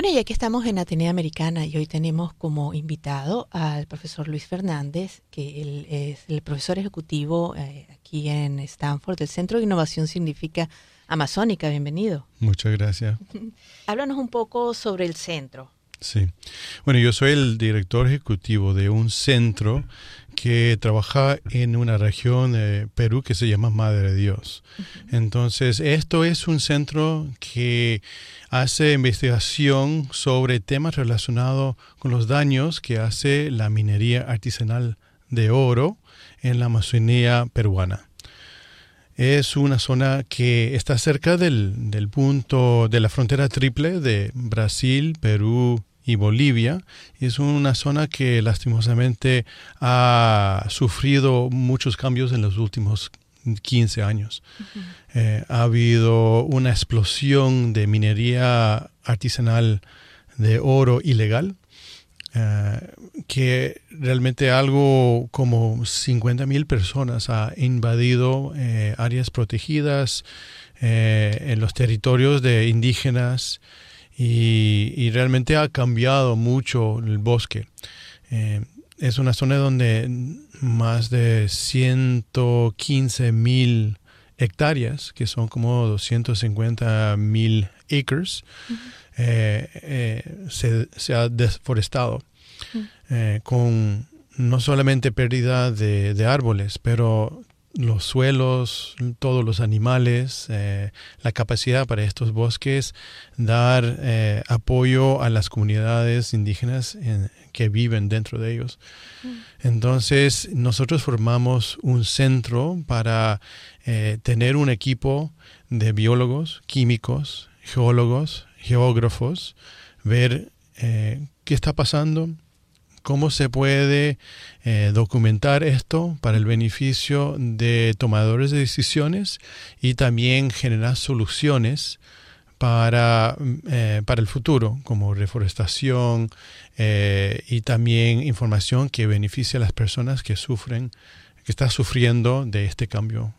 Bueno, y aquí estamos en Atenea Americana y hoy tenemos como invitado al profesor Luis Fernández, que él es el profesor ejecutivo eh, aquí en Stanford del Centro de Innovación Significa Amazónica. Bienvenido. Muchas gracias. Háblanos un poco sobre el centro. Sí. Bueno, yo soy el director ejecutivo de un centro que trabaja en una región de Perú que se llama Madre de Dios. Entonces, esto es un centro que hace investigación sobre temas relacionados con los daños que hace la minería artesanal de oro en la Amazonía peruana. Es una zona que está cerca del, del punto de la frontera triple de Brasil, Perú y Bolivia. Es una zona que lastimosamente ha sufrido muchos cambios en los últimos 15 años. Eh, ha habido una explosión de minería artesanal de oro ilegal, eh, que realmente algo como 50 mil personas ha invadido eh, áreas protegidas en los territorios de indígenas y, y, realmente ha cambiado mucho el bosque. es una zona donde más de 115 mil hectáreas, que son como 250 mil acres, uh -huh. eh, eh, se, se, ha uh -huh. eh, con no solamente pérdida de, de, árboles, pero los suelos, todos los animales, eh, la capacidad para estos bosques dar eh, apoyo a las comunidades indígenas en, que viven dentro de ellos. Entonces, nosotros formamos un centro para eh, tener un equipo de biólogos, químicos, geólogos, geógrafos, ver eh, qué está pasando, cómo se puede eh, documentar esto para el beneficio de tomadores de decisiones y también generar soluciones para, eh, para el futuro, como reforestación eh, y también información que beneficie a las personas que sufren, que están sufriendo de este cambio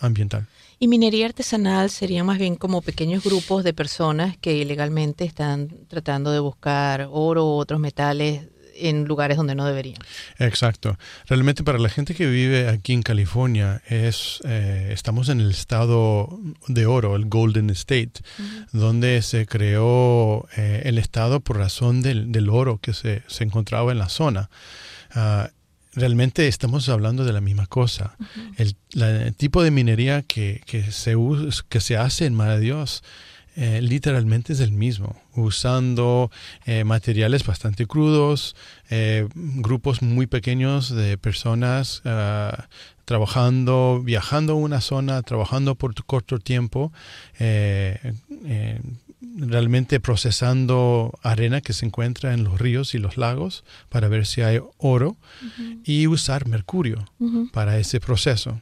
ambiental. Y minería artesanal sería más bien como pequeños grupos de personas que ilegalmente están tratando de buscar oro u otros metales en lugares donde no deberían. Exacto. Realmente para la gente que vive aquí en California es eh, estamos en el estado de oro, el Golden State, uh -huh. donde se creó eh, el estado por razón del, del oro que se, se, encontraba en la zona. Uh, realmente estamos hablando de la misma cosa. Uh -huh. el, la, el, tipo de minería que, que, se, que se hace en Madre Dios eh, literalmente es el mismo, usando eh, materiales bastante crudos, eh, grupos muy pequeños de personas uh, trabajando, viajando a una zona, trabajando por corto tiempo, realmente procesando arena que se encuentra en los ríos y los lagos para ver si hay oro uh -huh. y usar mercurio uh -huh. para ese proceso.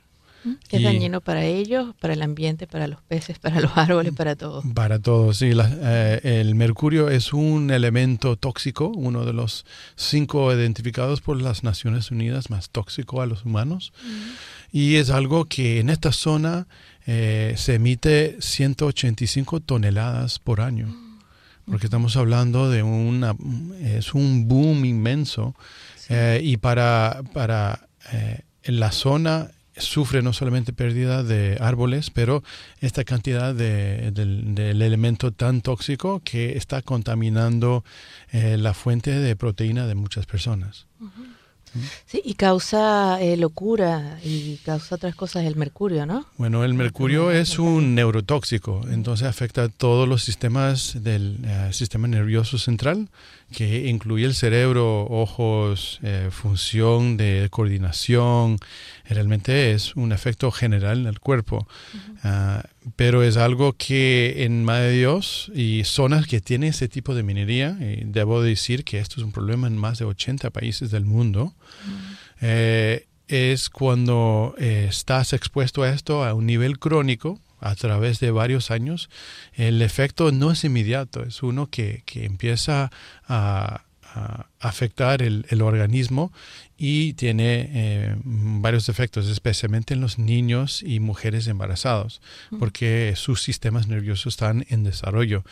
Que es y, dañino para ellos, para el ambiente, para los peces, para los árboles, para todo. Para todo, sí. La, eh, el mercurio es un elemento tóxico, uno de los cinco identificados por las Naciones Unidas más tóxico a los humanos. Mm. Y es algo que en esta zona eh, se emite 185 toneladas por año. Porque estamos hablando de una, es un boom inmenso. Sí. Eh, y para, para en la zona sufre no solamente pérdida de árboles, pero esta cantidad de, del, del, elemento tan tóxico que está contaminando eh, la fuente de proteína de muchas personas. Uh -huh. Sí, y causa eh, locura y causa otras cosas el mercurio, ¿no? Bueno, el mercurio es un neurotóxico, entonces afecta a todos los sistemas del eh, sistema nervioso central, que incluye el cerebro, ojos, eh, función de coordinación. Realmente es un efecto general en el cuerpo, Ah, pero es algo que en Madre de Dios y zonas que tienen ese tipo de minería, y debo decir que esto es un problema en más de 80 países del mundo, eh, es cuando eh, estás expuesto a esto a un nivel crónico a través de varios años, el efecto no es inmediato, es uno que, que empieza a, a afectar el, el, organismo y tiene eh, varios efectos, especialmente en los niños y mujeres embarazados, porque sus sistemas nerviosos están en desarrollo.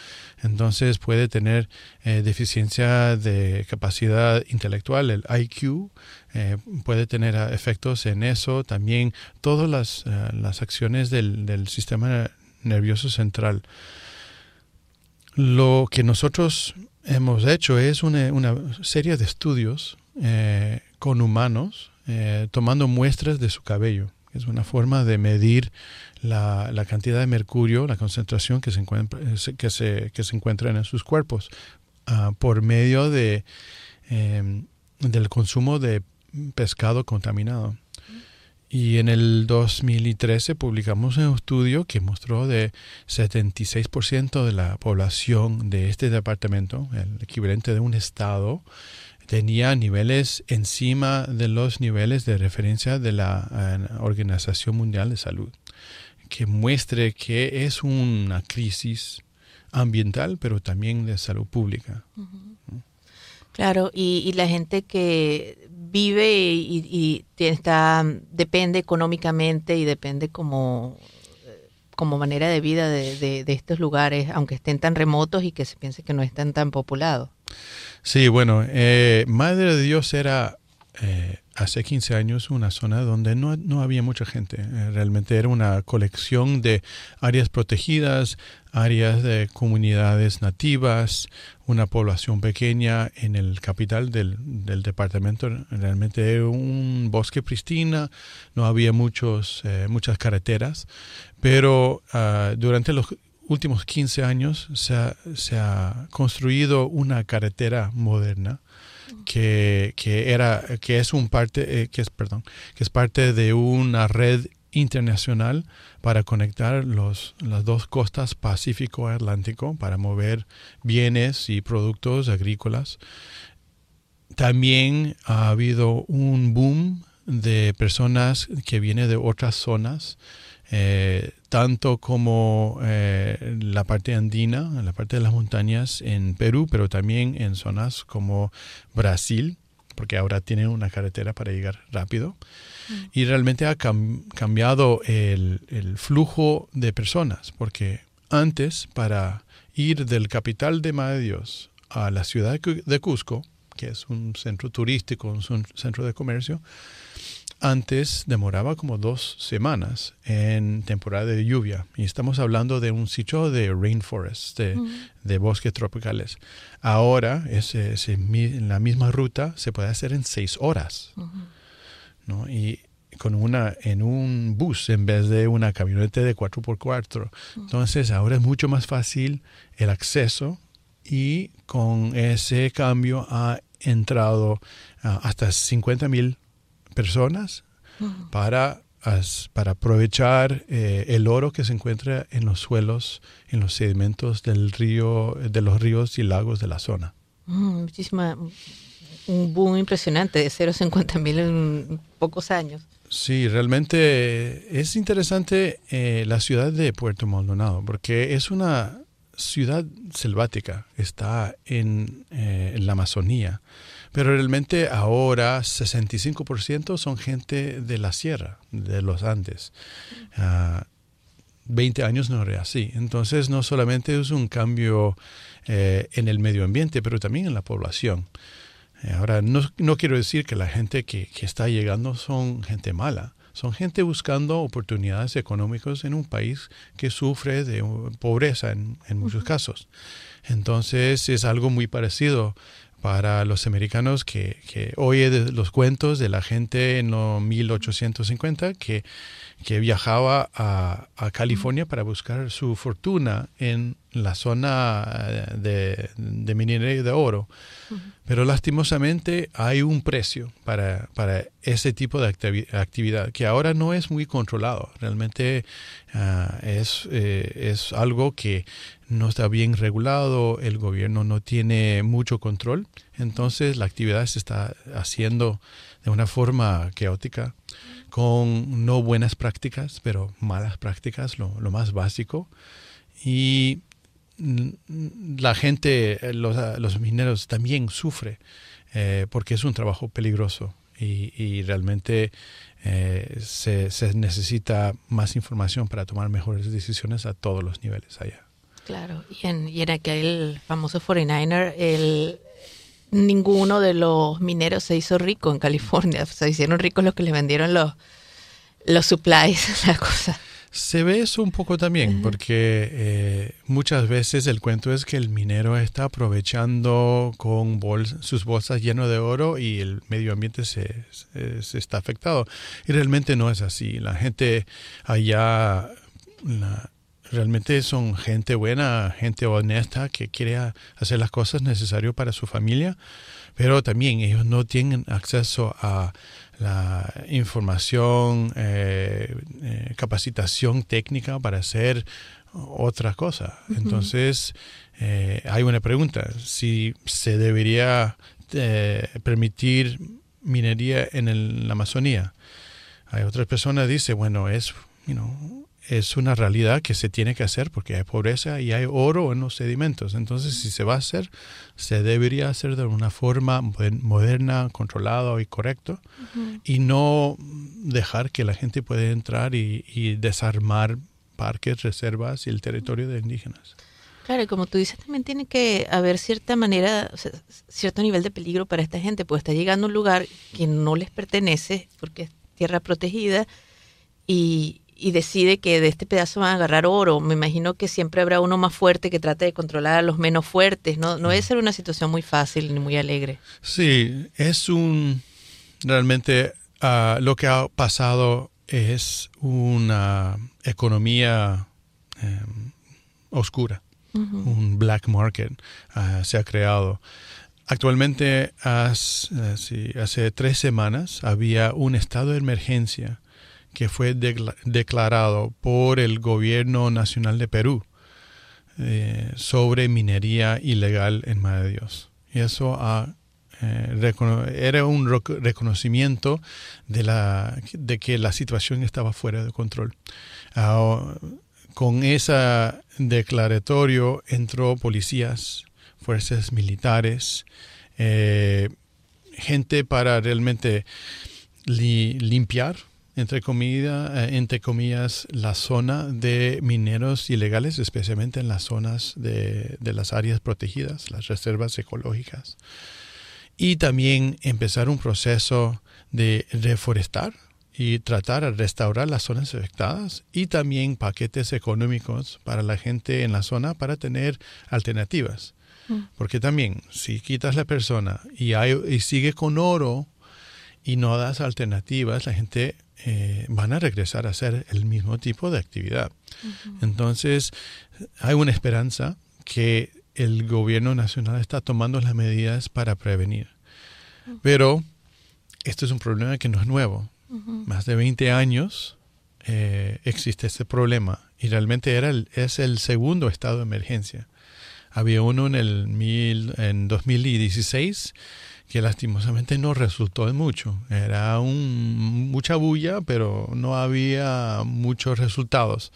Entonces puede tener eh, deficiencia de capacidad intelectual, el IQ, eh, puede tener efectos en eso, también todas las, uh, las acciones del, del sistema nervioso central. Lo que nosotros hemos hecho es una, una serie de estudios eh, con humanos eh, tomando muestras de su cabello. Es una forma de medir la, cantidad de mercurio, la concentración que se encuentra, que se, que se encuentra en sus cuerpos uh, por medio de, eh, del consumo de pescado contaminado. Y en el 2013 publicamos un estudio que mostró de 76% de la población de este departamento, el equivalente de un estado, tenía niveles encima de los niveles de referencia de la uh, Organización Mundial de Salud, que muestre que es una crisis ambiental, pero también de salud pública. Claro, y, la gente que vive y, está, depende económicamente y depende como, como manera de vida de, estos lugares, aunque estén tan remotos y que se piense que no están tan populados. Sí, bueno, eh, Madre de Dios era eh, hace 15 años una zona donde no, no había mucha gente. Eh, realmente era una colección de áreas protegidas, áreas de comunidades nativas, una población pequeña en el capital del, del departamento. Realmente era un bosque pristina, no había muchos, eh, muchas carreteras, pero uh, durante los últimos 15 años se ha, se ha construido una carretera moderna que, que, era que es un parte eh, que es perdón que es parte de una red internacional para conectar los, las dos costas Pacífico Atlántico para mover bienes y productos agrícolas. También ha habido un boom de personas que vienen de otras zonas, eh, tanto como eh, la parte andina, la parte de las montañas en Perú, pero también en zonas como Brasil, porque ahora tienen una carretera para llegar rápido. Mm. Y realmente ha cam cambiado el, el, flujo de personas, porque antes para ir del capital de Madre Dios a la ciudad de Cusco, que es un centro turístico, un centro de comercio, antes demoraba como dos semanas en temporada de lluvia. Y estamos hablando de un sitio de rainforest, de, de bosques tropicales. Ahora, ese, ese, la misma ruta se puede hacer en seis horas. Uh -huh. ¿no? Y con una en un bus en vez de una camioneta de 4x4. Uh -huh. Entonces, ahora es mucho más fácil el acceso y con ese cambio ha entrado uh, hasta 50 mil personas para, para aprovechar eh, el oro que se encuentra en los suelos, en los sedimentos del río, de los ríos y lagos de la zona. Muchísima, un boom impresionante de 0 a 50 mil en pocos años. Sí, realmente es interesante eh, la ciudad de Puerto Maldonado porque es una ciudad selvática, está en, eh, en la Amazonía. Pero realmente ahora 65% son gente de la sierra, de los Andes. Uh, 20 años no era así. Entonces no solamente es un cambio eh, en el medio ambiente, pero también en la población. Eh, ahora, no, no, quiero decir que la gente que, que está llegando son gente mala son gente buscando oportunidades económicas en un país que sufre de pobreza en, en muchos uh -huh. casos. Entonces es algo muy parecido para los americanos que, que oye de los cuentos de la gente en los 1850 que, que viajaba a, a California para buscar su fortuna en la zona eh, de, de minería de oro. Pero lastimosamente hay un precio para, para ese tipo de activi- actividad que ahora no es muy controlado. Realmente ah, es, eh, es algo que no está bien regulado, el gobierno no tiene mucho control, entonces la actividad se está haciendo de una forma caótica, con no buenas prácticas, pero malas prácticas, lo, más básico. Y la gente, los, los mineros también sufre eh, porque es un trabajo peligroso y, y realmente eh, se, se necesita más información para tomar mejores decisiones a todos los niveles allá. Claro, y en, y en aquel famoso 49er, el, ninguno de los mineros se hizo rico en California. Se hicieron ricos los que les vendieron los, los supplies, la cosa. Se ve eso un poco también, porque eh, muchas veces el cuento es que el minero está aprovechando con bols- sus bolsas llenas de oro y el medio ambiente se, se- se está afectado. Y realmente no es así. La gente allá la- realmente son gente buena, gente honesta que quiere hacer las cosas necesarias para su familia, pero también ellos no tienen acceso a la información, eh, eh, capacitación técnica para hacer otra cosa. Entonces, eh, hay una pregunta, si se debería permitir minería en el- la Amazonía. Hay otras personas que dicen, bueno, es, you know, es una realidad que se tiene que hacer porque hay pobreza y hay oro en los sedimentos. Entonces, si se va a hacer, se debería hacer de una forma moder- moderna, controlada y correcta y no dejar que la gente pueda entrar y, y desarmar parques, reservas y el territorio de indígenas. Claro, y como tú dices, también tiene que haber cierta manera, o sea, cierto nivel de peligro para esta gente, pues está llegando a un lugar que no les pertenece, porque es tierra protegida, y, y decide que de este pedazo van a agarrar oro. Me imagino que siempre habrá uno más fuerte que trate de controlar a los menos fuertes. No, no debe ser una situación muy fácil ni muy alegre. Sí, es un... Realmente ah, lo que ha pasado es una economía eh, oscura, un black market ah, se ha creado. Actualmente, eh, hace tres semanas, había un estado de emergencia que fue decla- declarado por el gobierno nacional de Perú eh, sobre minería ilegal en Madre eso eh, era un reconocimiento de, la, de que la situación estaba fuera de control. Con ese declaratorio entró policías, fuerzas militares, eh, gente para realmente li- limpiar entre, comida, eh, entre comillas, la zona de mineros ilegales, especialmente en las zonas de, de las áreas protegidas, las reservas ecológicas. Y también empezar un proceso de reforestar y tratar de restaurar las zonas afectadas y también paquetes económicos para la gente en la zona para tener alternativas. Porque también, si quitas la persona y, hay, y sigue con oro y no das alternativas, la gente eh, van a regresar a hacer el mismo tipo de actividad. Entonces, hay una esperanza que el gobierno nacional está tomando las medidas para prevenir. Pero esto es un problema que no es nuevo. Más de 20 años eh, existe este problema y realmente era el- es el segundo estado de emergencia. Había uno en el mil, en 2016 que lastimosamente no resultó de mucho. Era un, mucha bulla, pero no había muchos resultados.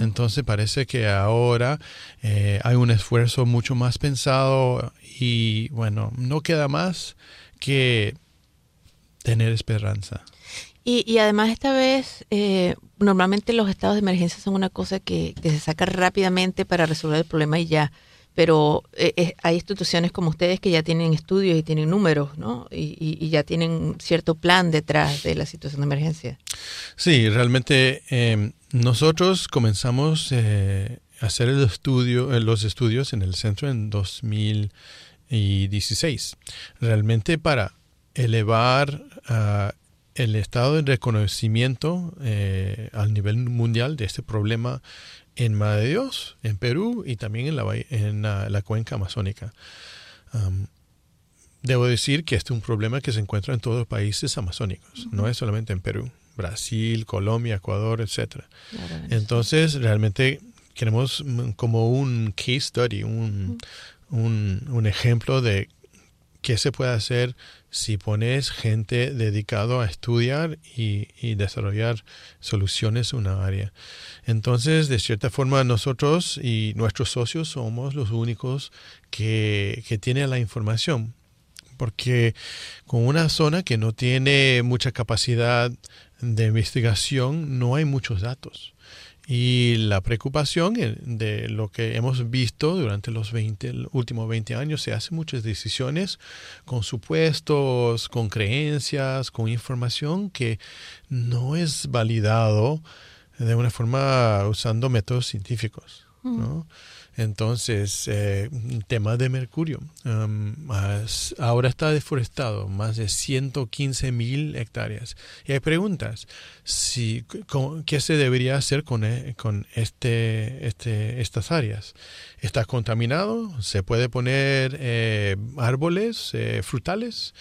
Entonces parece que ahora eh, hay un esfuerzo mucho más pensado y bueno, no queda más que tener esperanza. Y, y además esta vez, eh, normalmente los estados de emergencia son una cosa que, que se saca rápidamente para resolver el problema y ya. Pero eh, eh, hay instituciones como ustedes que ya tienen estudios y tienen números, ¿no? Y, y- y ya tienen cierto plan detrás de la situación de emergencia. Sí, realmente eh, nosotros comenzamos eh, a hacer el estudio, eh, los estudios en el centro en 2016 y 16. Realmente para elevar ah, el estado de reconocimiento al nivel mundial de este problema en Madre de Dios, en Perú y también en la, en la, cuenca amazónica. debo decir que este es un problema que se encuentra en todos los países amazónicos, no es solamente en Perú, Brasil, Colombia, Ecuador, etc. Entonces, realmente queremos como un case study, un, un, un ejemplo de qué se puede hacer si pones gente dedicado a estudiar y, desarrollar soluciones en una área. Entonces, de cierta forma, nosotros y nuestros socios somos los únicos que, que tienen la información. Porque con una zona que no tiene mucha capacidad de investigación, no hay muchos datos. Y la preocupación de lo que hemos visto durante los 20, últimos 20 años, se hacen muchas decisiones con supuestos, con creencias, con información que no es validado de una forma usando métodos científicos. ¿no? Entonces, eh, tema de mercurio. ahora está deforestado más de 115 mil hectáreas. Y hay preguntas. Si, ¿Qué se debería hacer con, eh, con este, este, estas áreas? ¿Está contaminado? ¿Se puede poner eh, árboles eh, frutales?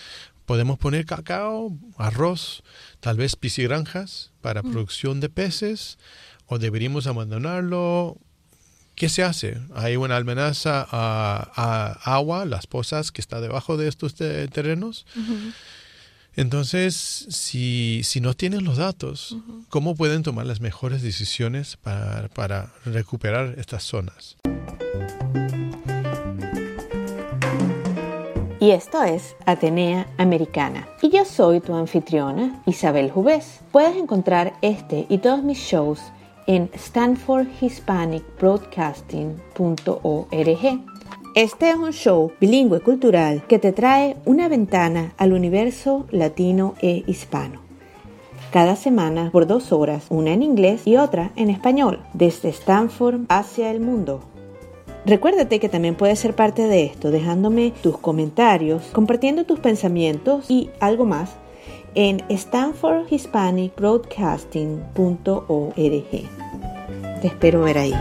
Podemos poner cacao, arroz, tal vez piscigranjas para mm. producción de peces, o deberíamos abandonarlo ¿Qué se hace? Hay una amenaza a, agua, las pozas que está debajo de estos terrenos. Entonces, si, si, no tienen los datos, ¿cómo pueden tomar las mejores decisiones para, para recuperar estas zonas? Y esto es Atenea Americana. Y yo soy tu anfitriona, Isabel Jubés. Puedes encontrar este y todos mis shows en stanfordhispanicbroadcasting.org. Este es un show bilingüe cultural que te trae una ventana al universo latino e hispano. Cada semana por dos horas, una en inglés y otra en español, desde Stanford hacia el mundo. Recuérdate que también puedes ser parte de esto dejándome tus comentarios, compartiendo tus pensamientos y algo más en stanfordhispanicbroadcasting.org. Te espero ver ahí.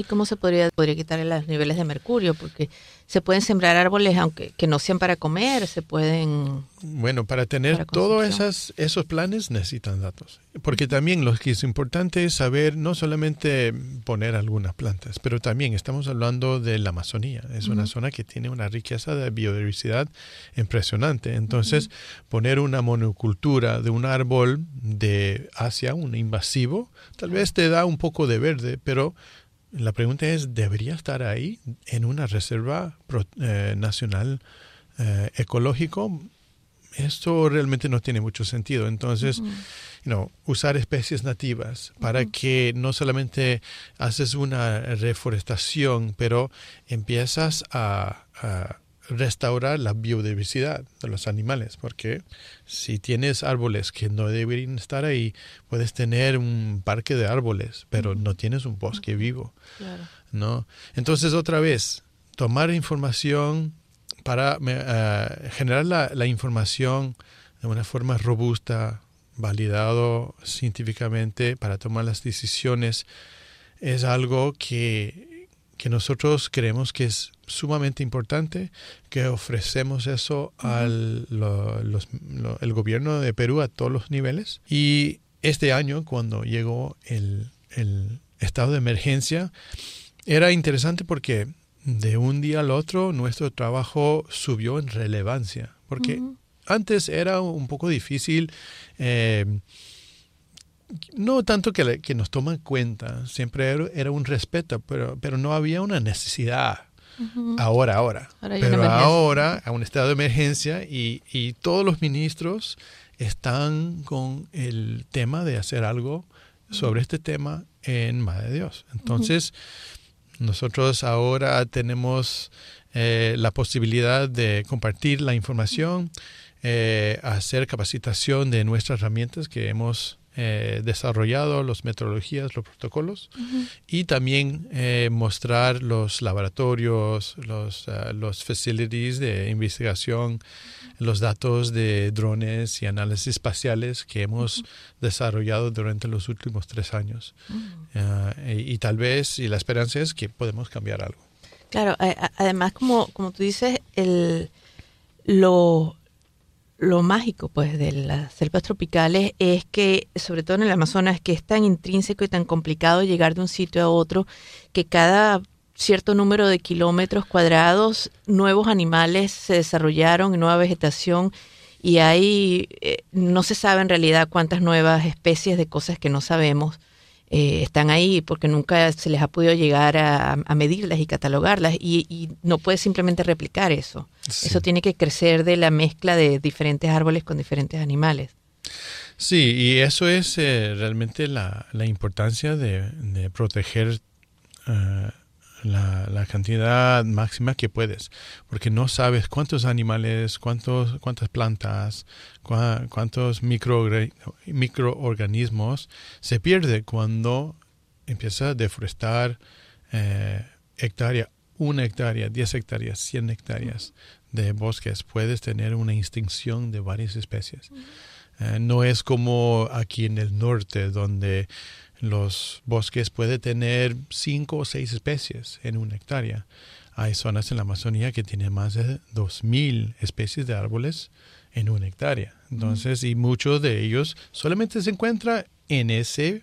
¿Y cómo se podría, podría quitar los niveles de mercurio? Porque se pueden sembrar árboles aunque que no sean para comer, se pueden... Bueno, para tener todos esas, esos planes necesitan datos. Porque también lo que es importante es saber no solamente poner algunas plantas, pero también estamos hablando de la Amazonía. Es una zona que tiene una riqueza de biodiversidad impresionante. Entonces, poner una monocultura de un árbol de hacia un invasivo, tal vez te da un poco de verde, pero la pregunta es, ¿debería estar ahí en una reserva eh, nacional eh, ecológico? Esto realmente no tiene mucho sentido. Entonces, usar especies nativas para que no solamente haces una reforestación, pero empiezas a restaurar la biodiversidad de los animales, porque si tienes árboles que no deberían estar ahí, puedes tener un parque de árboles, pero no tienes un bosque vivo. ¿no? Entonces, otra vez, tomar información para eh, generar la, la, información de una forma robusta, validado científicamente para tomar las decisiones, es algo que que nosotros creemos que es sumamente importante que ofrecemos eso al el gobierno de Perú a todos los niveles. Y este año, cuando llegó el, estado de emergencia, era interesante porque de un día al otro nuestro trabajo subió en relevancia, porque antes era un poco difícil. Eh, no tanto que, que nos toman cuenta, siempre era, un respeto, pero, pero no había una necesidad. Ahora, ahora. pero ahora, a un estado de emergencia y, y, todos los ministros están con el tema de hacer algo sobre este tema en Madre de Dios. Entonces, nosotros ahora tenemos eh, la posibilidad de compartir la información, eh, hacer capacitación de nuestras herramientas que hemos eh, desarrollado, las metodologías, los protocolos, y también eh, mostrar los laboratorios, los, uh, los facilities de investigación, los datos de drones y análisis espaciales que hemos desarrollado durante los últimos tres años. Uh, y, y, tal vez, y la esperanza es que podemos cambiar algo. Claro, además, como, como tú dices, el, lo, lo mágico pues de las selvas tropicales es que, sobre todo en el Amazonas, que es tan intrínseco y tan complicado llegar de un sitio a otro, que cada cierto número de kilómetros cuadrados nuevos animales se desarrollaron, nueva vegetación, y hay, eh, no se sabe en realidad cuántas nuevas especies de cosas que no sabemos eh, están ahí porque nunca se les ha podido llegar a, a medirlas y catalogarlas y, y, no puedes simplemente replicar eso. Sí. Eso tiene que crecer de la mezcla de diferentes árboles con diferentes animales. Sí, y eso es eh, realmente la, la importancia de, de proteger uh, la, la, cantidad máxima que puedes, porque no sabes cuántos animales, cuántos, cuántas plantas, cuántos micro, microorganismos se pierde cuando empieza a deforestar eh, hectárea, una hectárea, 10 hectáreas, 100 hectáreas de bosques. Puedes tener una extinción de varias especies. Eh, no es como aquí en el norte, donde los bosques pueden tener cinco o seis especies en una hectárea. Hay zonas en la Amazonía que tienen más de 2.000 especies de árboles en una hectárea. Entonces, mm. y muchos de ellos solamente se encuentran en ese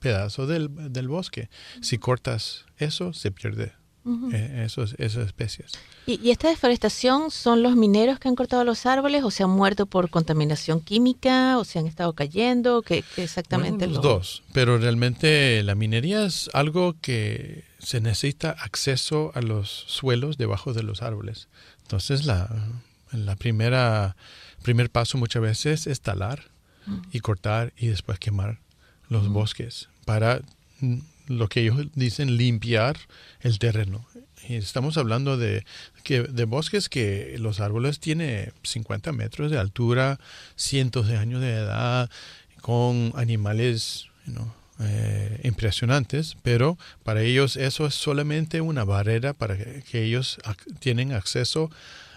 pedazo del, del bosque. Si cortas eso, se pierde Uh -huh. eh, esos, esas especies. ¿Y, ¿Y, esta deforestación son los mineros que han cortado los árboles o se han muerto por contaminación química o se han estado cayendo? ¿Qué, qué exactamente? Bueno, los lo... dos, pero realmente la minería es algo que se necesita acceso a los suelos debajo de los árboles. Entonces la, la primera primer paso muchas veces es talar uh -huh. y cortar y después quemar los uh -huh. bosques para lo que ellos dicen limpiar el terreno. Y estamos hablando de, que, de bosques que los árboles tienen 50 metros de altura, cientos de años de edad, con animales you know, eh, impresionantes, pero para ellos eso es solamente una barrera para que, que ellos ac tienen acceso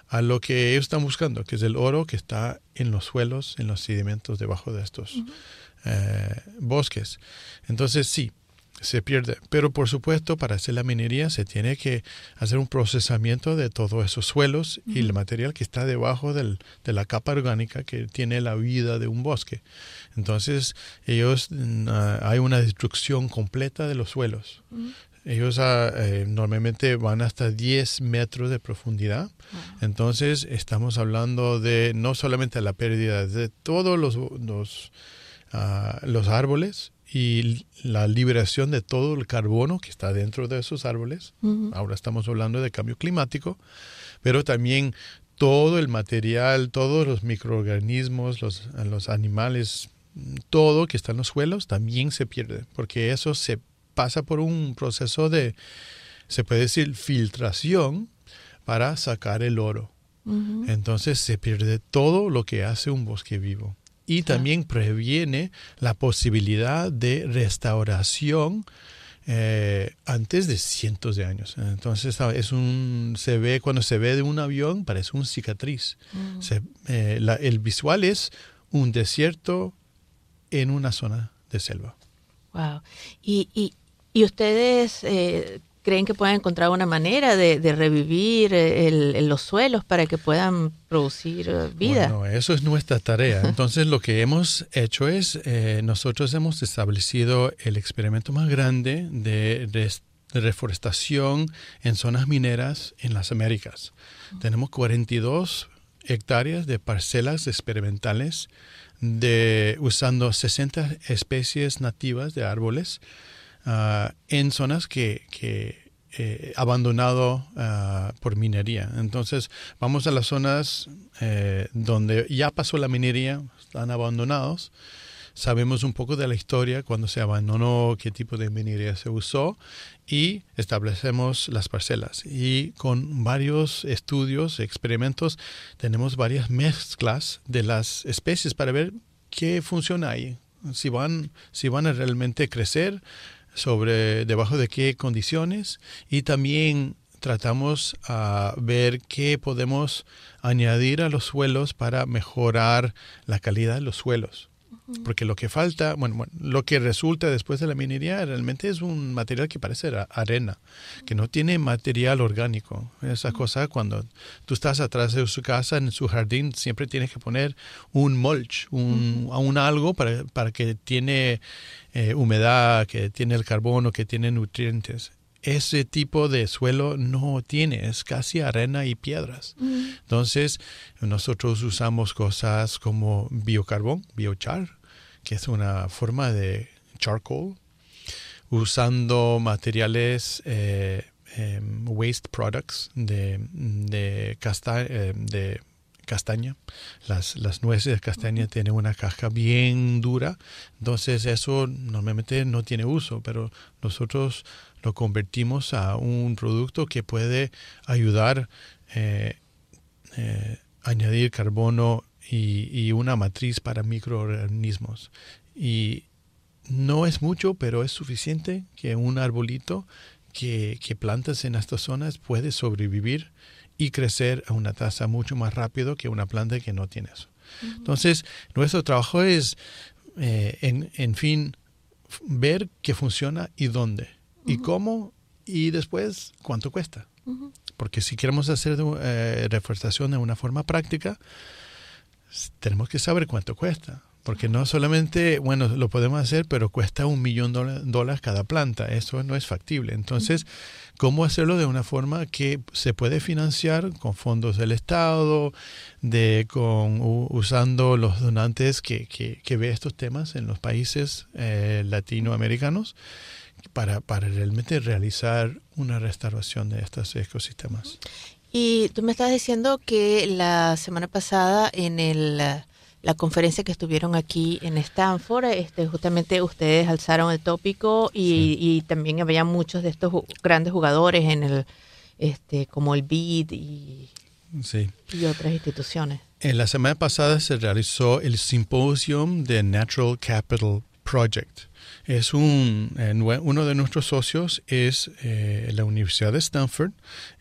a lo que ellos están buscando, que es el oro que está en los suelos, en los sedimentos debajo de estos uh -huh. eh, bosques. Entonces sí, se pierde. Pero por supuesto, para hacer la minería se tiene que hacer un procesamiento de todos esos suelos uh -huh. y el material que está debajo del, de la capa orgánica que tiene la vida de un bosque. Entonces, ellos uh, hay una destrucción completa de los suelos. Uh -huh. Ellos uh, eh, normalmente van hasta 10 metros de profundidad. -huh. Entonces, estamos hablando de no solamente la pérdida de todos los, los, ah, los árboles, y la liberación de todo el carbono que está dentro de esos árboles. Uh -huh. Ahora estamos hablando de cambio climático, pero también todo el material, todos los microorganismos, los, los animales, todo que está en los suelos también se pierde, porque eso se pasa por un proceso de, se puede decir, filtración para sacar el oro. Uh -huh. Entonces se pierde todo lo que hace un bosque vivo y también previene la posibilidad de restauración eh, antes de cientos de años. Entonces es un se ve cuando se ve de un avión parece un cicatriz. Mm. Se, eh, la, el visual es un desierto en una zona de selva. Wow. Y, y, y ustedes eh, creen que puedan encontrar una manera de, de revivir el, el, los suelos para que puedan producir eh, vida. Bueno, eso es nuestra tarea. Entonces, lo que hemos hecho es, eh, nosotros hemos establecido el experimento más grande de, de, de reforestación en zonas mineras en las Américas. Uh -huh. Tenemos 42 hectáreas de parcelas experimentales de usando 60 especies nativas de árboles uh, en zonas que, que eh, abandonado uh, por minería. Entonces vamos a las zonas eh, donde ya pasó la minería, están abandonados. sabemos un poco de la historia, cuando se abandonó, qué tipo de minería se usó y establecemos las parcelas. Y con varios estudios, experimentos, tenemos varias mezclas de las especies para ver qué funciona ahí, si van, si van a realmente crecer, sobre debajo de qué condiciones y también tratamos a ver qué podemos añadir a los suelos para mejorar la calidad de los suelos. Porque lo que falta, bueno, lo que resulta después de la minería realmente es un material que parece arena, que no tiene material orgánico. Esa cosa cuando tú estás atrás de su casa, en su jardín, siempre tienes que poner un mulch, un, un algo para, para que tiene eh, humedad, que tiene el carbono, que tiene nutrientes. Ese tipo de suelo no tiene, es casi arena y piedras. Entonces, nosotros usamos cosas como biocarbón, biochar, que es una forma de charcoal, usando materiales eh, em, waste products de, de, eh, de castaña. Las, las, nueces de castaña tienen una caja bien dura, entonces eso normalmente no tiene uso, pero nosotros lo convertimos a un producto que puede ayudar eh, eh añadir carbono y, una matriz para microorganismos. Y no es mucho, pero es suficiente que un arbolito que, que plantas en estas zonas puede sobrevivir y crecer a una tasa mucho más rápido que una planta que no tiene eso. Entonces, nuestro trabajo es, eh, en, en, fin, ver qué funciona y dónde, y cómo, y después cuánto cuesta. Porque si queremos hacer eh, reforestación de una forma práctica, tenemos que saber cuánto cuesta. Porque no solamente, bueno, lo podemos hacer, pero cuesta un millón de dólares cada planta. Eso no es factible. Entonces, ¿cómo hacerlo de una forma que se puede financiar con fondos del Estado, de, con, usando los donantes que, que, ve estos temas en los países eh, latinoamericanos? Para, para realmente realizar una restauración de estos ecosistemas. Y tú me estás diciendo que la semana pasada en el, la conferencia que estuvieron aquí en Stanford, este, justamente ustedes alzaron el tópico y, también había muchos de estos grandes jugadores en el, este, como el BID y, y otras instituciones. En la semana pasada se realizó el Symposium de Natural Capital Project es un, eh, uno de nuestros socios es eh, la Universidad de Stanford,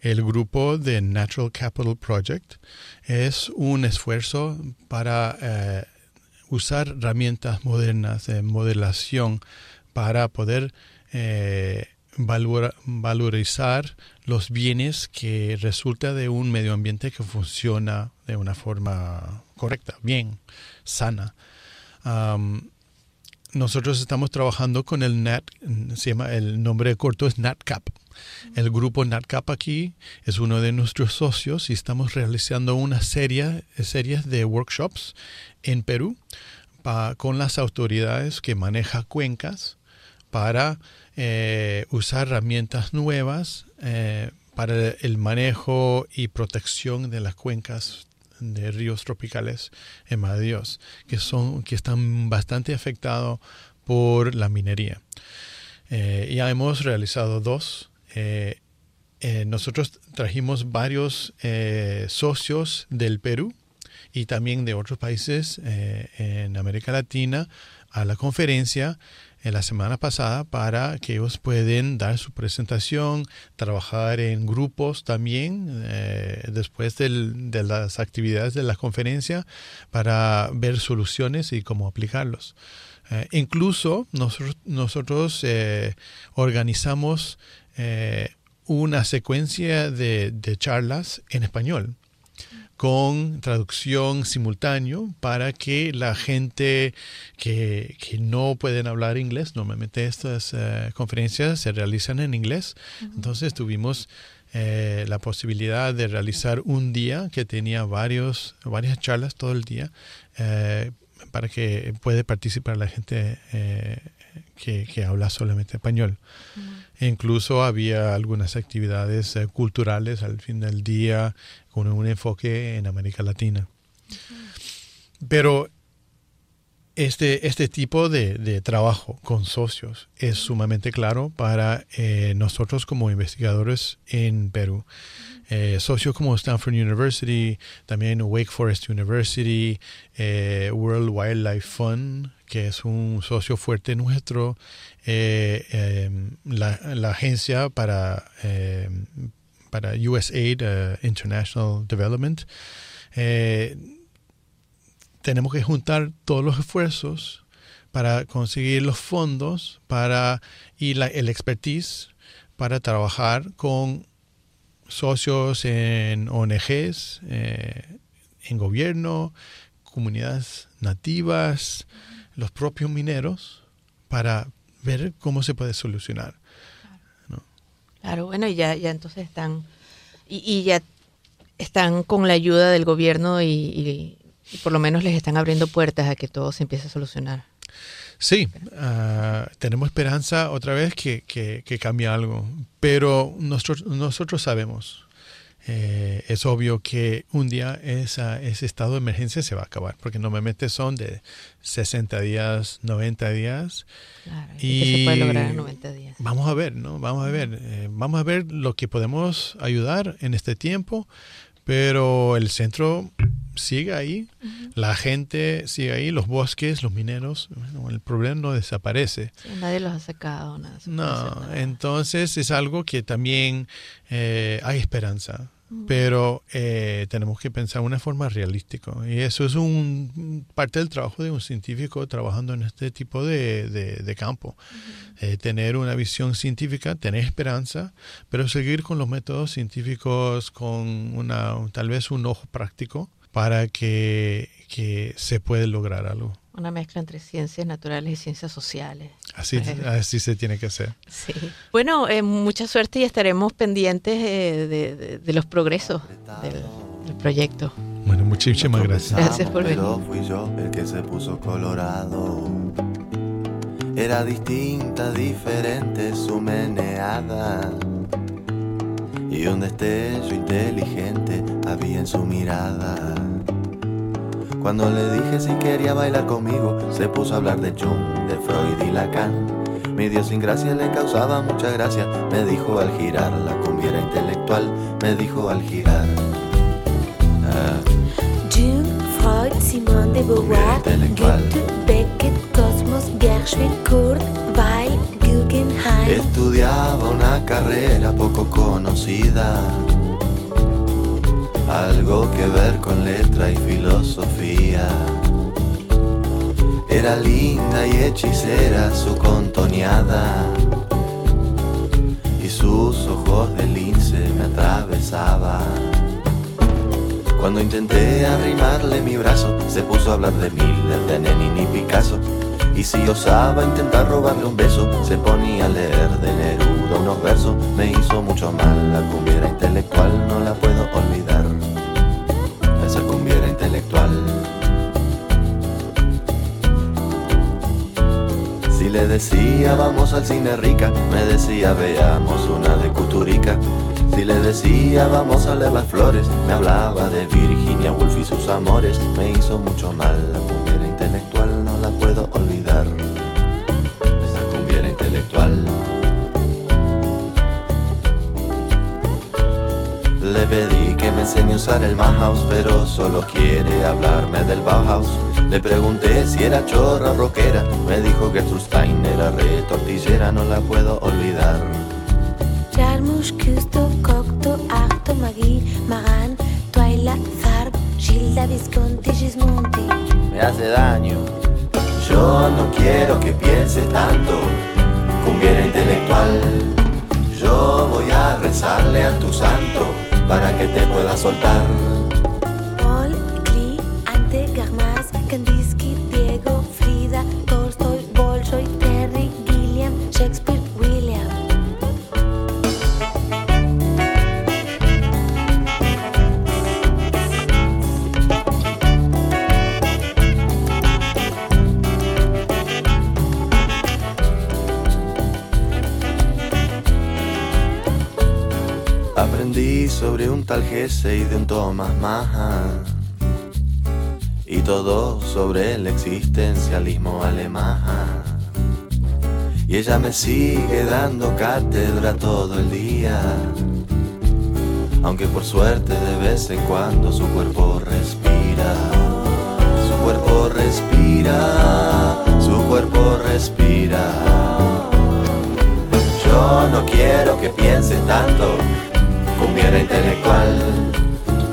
el grupo de Natural Capital Project. Es un esfuerzo para eh, usar herramientas modernas de modelación para poder valorizar los bienes que resulta de un medio ambiente que funciona de una forma correcta, bien, sana nosotros estamos trabajando con el NAT, se llama, el nombre corto es NatCap. El grupo NatCap aquí es uno de nuestros socios y estamos realizando una serie, series de workshops en Perú con las autoridades que manejan cuencas para eh, usar herramientas nuevas eh, para el manejo y protección de las cuencas de ríos tropicales en Dios, que, son, que están bastante afectados por la minería. Eh, ya hemos realizado dos. Eh, eh, nosotros trajimos varios socios del Perú y también de otros países en América Latina a la conferencia en la semana pasada para que ellos pueden dar su presentación, trabajar en grupos también eh, después de las actividades de la conferencia para ver soluciones y cómo aplicarlos. Eh, incluso nosotros, eh, organizamos una secuencia de charlas en español con traducción simultáneo para que la gente que, no pueden hablar inglés, normalmente estas eh, conferencias se realizan en inglés, entonces tuvimos eh, la posibilidad de realizar un día que tenía varios, varias charlas todo el día eh, para que puede participar la gente que, habla solamente español. incluso había algunas actividades culturales al fin del día con un enfoque en América Latina. Pero este, este tipo de, de, trabajo con socios es sumamente claro para eh, nosotros como investigadores en Perú. Eh, socios como Stanford University, también Wake Forest University, eh, World Wildlife Fund, que es un socio fuerte nuestro, em, la, agencia para, em, para USAID, International Development tenemos que juntar todos los esfuerzos para conseguir los fondos para y la, el expertise para trabajar con socios en ONGs, eh, en gobierno, comunidades nativas, los propios mineros, para ver cómo se puede solucionar. Claro, claro bueno, y ya, ya entonces están, y, y, ya están con la ayuda del gobierno y, y y por lo menos les están abriendo puertas a que todo se empiece a solucionar. Sí, uh, tenemos esperanza otra vez que, que, que cambie algo, pero nosotros, nosotros sabemos, eh, es obvio que un día esa, ese estado de emergencia se va a acabar, porque normalmente son de 60 días, 90 días. Claro, y, se puede lograr en 90 días. Vamos a ver, ¿no? Vamos a ver, eh, vamos a ver lo que podemos ayudar en este tiempo, pero el centro sigue ahí, la gente sigue ahí, los bosques, los mineros, el problema no desaparece. nadie los ha sacado, nada. No, entonces es algo que también eh, hay esperanza. Pero eh, tenemos que pensar de una forma realística. Y eso es un parte del trabajo de un científico trabajando en este tipo de, de, campo. Eh, tener una visión científica, tener esperanza, pero seguir con los métodos científicos con una, tal vez un ojo práctico para que, que se pueda lograr algo. Una mezcla entre ciencias naturales y ciencias sociales. Así, así se tiene que hacer. Sí. Bueno, eh, mucha suerte y estaremos pendientes eh, de, de, de, los progresos del, del, proyecto. Bueno, muchísimas gracias. Gracias por venir. Pero fui yo el que se puso colorado. Era distinta, diferente su meneada. Y un destello inteligente había en su mirada. Cuando le dije si quería bailar conmigo, se puso a hablar de Jung, de Freud y Lacan. Mi sin gracia le causaba mucha gracia. Me dijo al girar, la cumbiera intelectual. Me dijo al girar. Ah. Jung, Freud, Simone de Beauvoir, Goethe, Beckett, Cosmos, Gershwin, Kurt, Weil, Guggenheim. Estudiaba una carrera poco conocida algo que ver con letra y filosofía. Era linda y hechicera su contoneada, y sus ojos de lince me atravesaban. Cuando intenté arrimarle mi brazo, se puso a hablar de Miller, de Lenin y Picasso. Y si osaba intentar robarle un beso, se ponía a leer de Neruda unos versos. Me hizo mucho mal, la cumbiera intelectual no la puedo olvidar. Intelectual. Si le decía vamos al cine rica, me decía veamos una de Cuturica. Si le decía vamos a leer las flores, me hablaba de Virginia Woolf y sus amores. Me hizo mucho mal, la cumbiera intelectual no la puedo olvidar. Esa cumbiera intelectual. Le pedí que me enseñe a usar el Mahaus, pero solo quiere hablarme del Bauhaus. Le pregunté si era chorra rockera, me dijo que Stein era re tortillera, no la puedo olvidar. Jarmusch, Küsto, Cocteau, Arto, Magui, Maran, Twyla, Zarb, Gilda, Visconti, Gismonti. Me hace daño. Yo no quiero que pienses tanto, cumbiera intelectual. Yo voy a rezarle a tu santo para que te pueda soltar. Sobre un tal Gese y de un Thomas Mann. y todo sobre el existencialismo alemán. Y ella me sigue dando cátedra todo el día, aunque por suerte de vez en cuando su cuerpo respira, su cuerpo respira, su cuerpo respira. Yo no quiero que pienses tanto, cumbiera intelectual.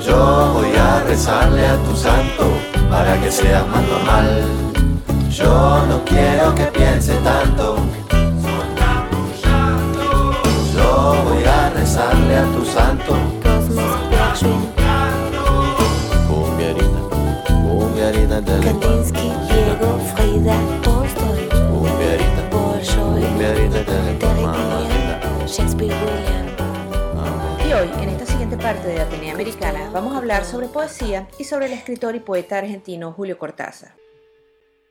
Yo voy a rezarle a tu santo para que sea más normal. Yo no quiero que piense tanto. Yo voy a rezarle a tu santo. Parte de Atenea Americana, vamos a hablar sobre poesía y sobre el escritor y poeta argentino Julio Cortázar.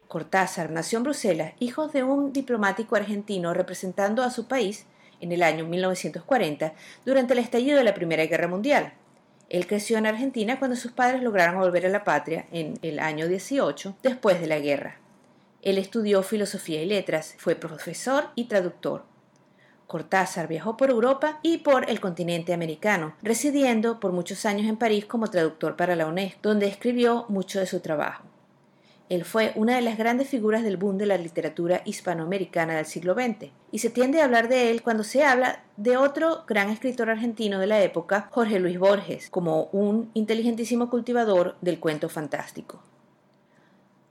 Cortázar nació en Bruselas, hijo de un diplomático argentino representando a su país en el año 1940 durante el estallido de la Primera Guerra Mundial. Él creció en Argentina cuando sus padres lograron volver a la patria en el año 18 después de la guerra. Él estudió filosofía y letras, fue profesor y traductor. Cortázar viajó por Europa y por el continente americano, residiendo por muchos años en París como traductor para la UNESCO, donde escribió mucho de su trabajo. Él fue una de las grandes figuras del boom de la literatura hispanoamericana del siglo XX, y se tiende a hablar de él cuando se habla de otro gran escritor argentino de la época, Jorge Luis Borges, como un inteligentísimo cultivador del cuento fantástico.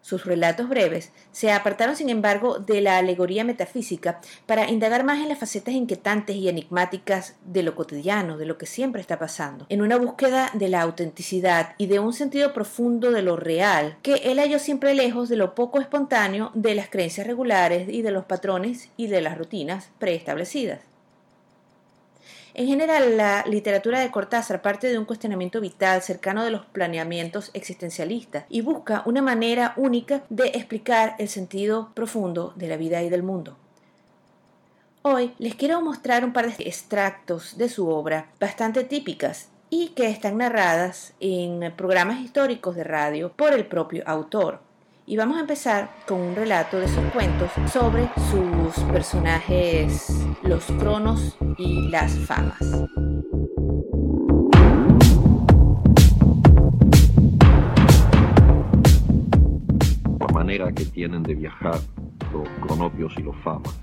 Sus relatos breves se apartaron, sin embargo, de la alegoría metafísica para indagar más en las facetas inquietantes y enigmáticas de lo cotidiano, de lo que siempre está pasando, en una búsqueda de la autenticidad y de un sentido profundo de lo real, que él halló siempre lejos de lo poco espontáneo de las creencias regulares y de los patrones y de las rutinas preestablecidas. En general, la literatura de Cortázar parte de un cuestionamiento vital cercano de los planeamientos existencialistas y busca una manera única de explicar el sentido profundo de la vida y del mundo. Hoy les quiero mostrar un par de extractos de su obra bastante típicas y que están narradas en programas históricos de radio por el propio autor. Y vamos a empezar con un relato de sus cuentos sobre sus personajes, los cronos y las famas. La manera que tienen de viajar los cronopios y los famas.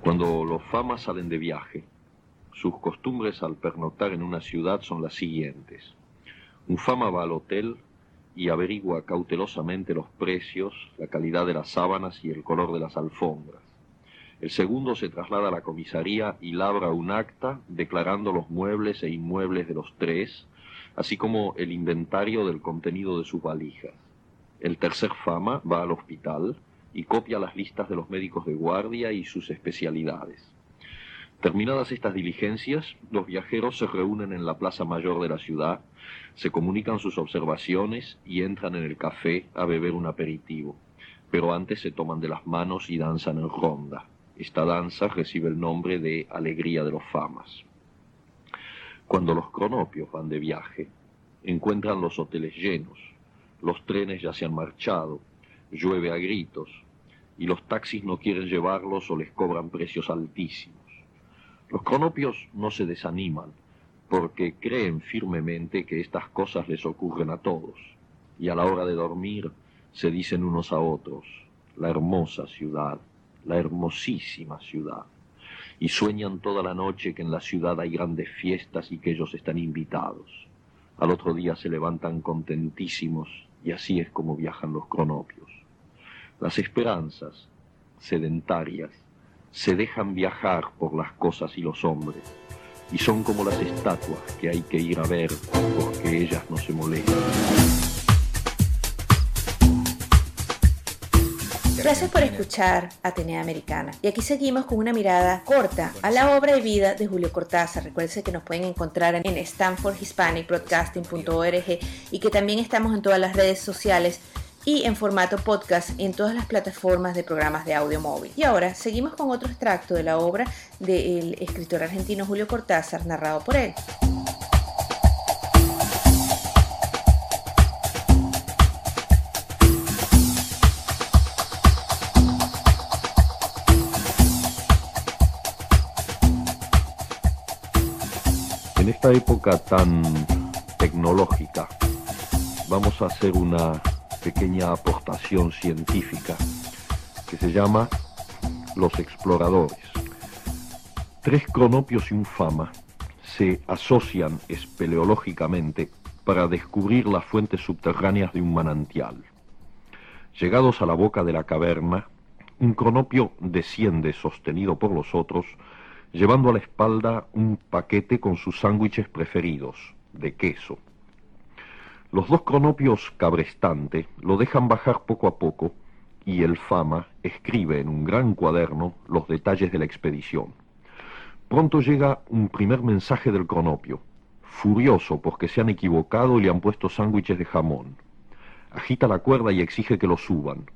Cuando los famas salen de viaje, sus costumbres al pernoctar en una ciudad son las siguientes. Un fama va al hotel y averigua cautelosamente los precios, la calidad de las sábanas y el color de las alfombras. El segundo se traslada a la comisaría y labra un acta declarando los muebles e inmuebles de los tres, así como el inventario del contenido de sus valijas. El tercer fama va al hospital y copia las listas de los médicos de guardia y sus especialidades. Terminadas estas diligencias, los viajeros se reúnen en la plaza mayor de la ciudad, se comunican sus observaciones y entran en el café a beber un aperitivo. Pero antes se toman de las manos y danzan en ronda. Esta danza recibe el nombre de Alegría de los Famas. Cuando los cronopios van de viaje, encuentran los hoteles llenos, los trenes ya se han marchado, llueve a gritos, y los taxis no quieren llevarlos o les cobran precios altísimos. Los cronopios no se desaniman, porque creen firmemente que estas cosas les ocurren a todos, y a la hora de dormir se dicen unos a otros, la hermosa ciudad, la hermosísima ciudad, y sueñan toda la noche que en la ciudad hay grandes fiestas y que ellos están invitados. Al otro día se levantan contentísimos y así es como viajan los cronopios. Las esperanzas, sedentarias, se dejan viajar por las cosas y los hombres, y son como las estatuas que hay que ir a ver porque ellas no se molestan. Gracias por escuchar Atenea Americana. Y aquí seguimos con una mirada corta a la obra y vida de Julio Cortázar. Recuerden que nos pueden encontrar en stanfordhispanicbroadcasting.org y que también estamos en todas las redes sociales y en formato podcast en todas las plataformas de programas de audio móvil. Y ahora seguimos con otro extracto de la obra del escritor argentino Julio Cortázar, narrado por él. En esta época tan tecnológica, vamos a hacer una pequeña aportación científica que se llama Los Exploradores. Tres cronopios y un fama se asocian espeleológicamente para descubrir las fuentes subterráneas de un manantial. Llegados a la boca de la caverna, un cronopio desciende sostenido por los otros, llevando a la espalda un paquete con sus sándwiches preferidos, de queso. Los dos cronopios cabrestante lo dejan bajar poco a poco y el Fama escribe en un gran cuaderno los detalles de la expedición. Pronto llega un primer mensaje del cronopio, furioso porque se han equivocado y le han puesto sándwiches de jamón. Agita la cuerda y exige que lo suban.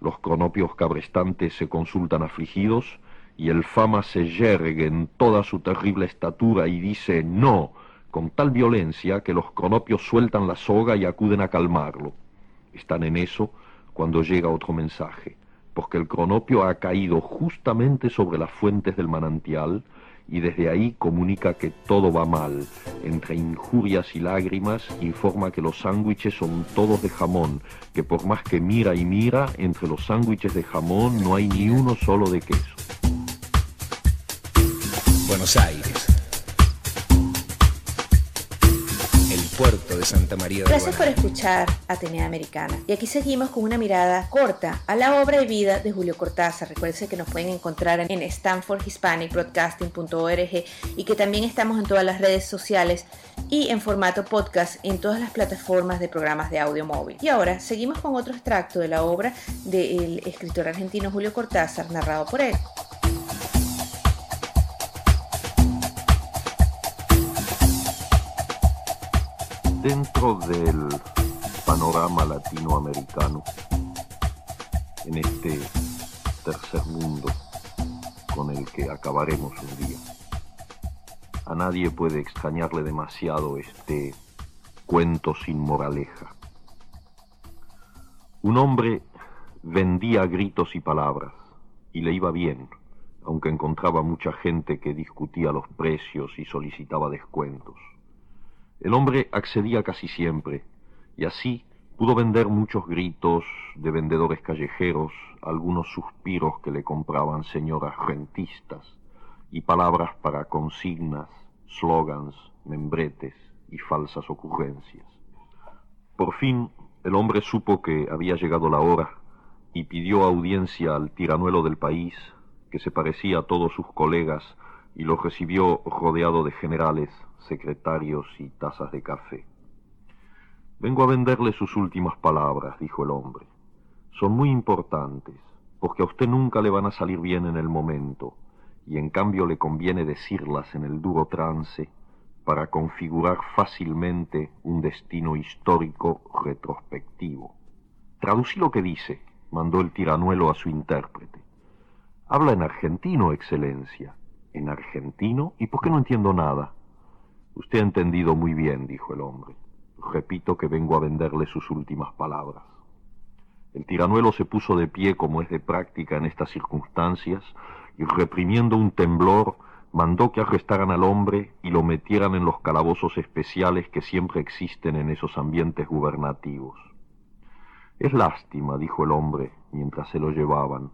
Los cronopios cabrestantes se consultan afligidos y el Fama se yergue en toda su terrible estatura y dice no, con tal violencia que los cronopios sueltan la soga y acuden a calmarlo. Están en eso cuando llega otro mensaje, porque el cronopio ha caído justamente sobre las fuentes del manantial y desde ahí comunica que todo va mal. Entre injurias y lágrimas informa que los sándwiches son todos de jamón, que por más que mira y mira, entre los sándwiches de jamón no hay ni uno solo de queso. Buenos Aires. Puerto de Santa María de Gracias por escuchar Atenea Americana. Y aquí seguimos con una mirada corta a la obra y vida de Julio Cortázar. Recuerden que nos pueden encontrar en stanfordhispanicbroadcasting.org y que también estamos en todas las redes sociales y en formato podcast en todas las plataformas de programas de audio móvil. Y ahora seguimos con otro extracto de la obra del escritor argentino Julio Cortázar, narrado por él. Dentro del panorama latinoamericano, en este tercer mundo con el que acabaremos un día, a nadie puede extrañarle demasiado este cuento sin moraleja. Un hombre vendía gritos y palabras y le iba bien, aunque encontraba mucha gente que discutía los precios y solicitaba descuentos. El hombre accedía casi siempre, y así pudo vender muchos gritos de vendedores callejeros, algunos suspiros que le compraban señoras rentistas, y palabras para consignas, slogans, membretes y falsas ocurrencias. Por fin, el hombre supo que había llegado la hora y pidió audiencia al tiranuelo del país, que se parecía a todos sus colegas, y lo recibió rodeado de generales, secretarios y tazas de café. Vengo a venderle sus últimas palabras, dijo el hombre. Son muy importantes, porque a usted nunca le van a salir bien en el momento, y en cambio le conviene decirlas en el duro trance para configurar fácilmente un destino histórico retrospectivo. Traducí lo que dice, mandó el tiranuelo a su intérprete. Habla en argentino, Excelencia. ¿En argentino? ¿Y por qué no entiendo nada? Usted ha entendido muy bien, dijo el hombre. Repito que vengo a venderle sus últimas palabras. El tiranuelo se puso de pie como es de práctica en estas circunstancias y reprimiendo un temblor mandó que arrestaran al hombre y lo metieran en los calabozos especiales que siempre existen en esos ambientes gubernativos. Es lástima, dijo el hombre mientras se lo llevaban.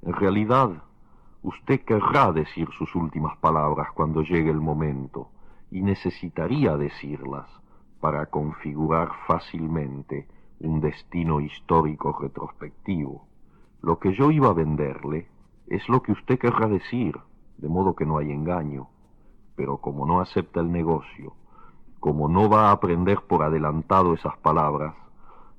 En realidad, usted querrá decir sus últimas palabras cuando llegue el momento y necesitaría decirlas para configurar fácilmente un destino histórico retrospectivo. Lo que yo iba a venderle es lo que usted querrá decir, de modo que no hay engaño. Pero como no acepta el negocio, como no va a aprender por adelantado esas palabras,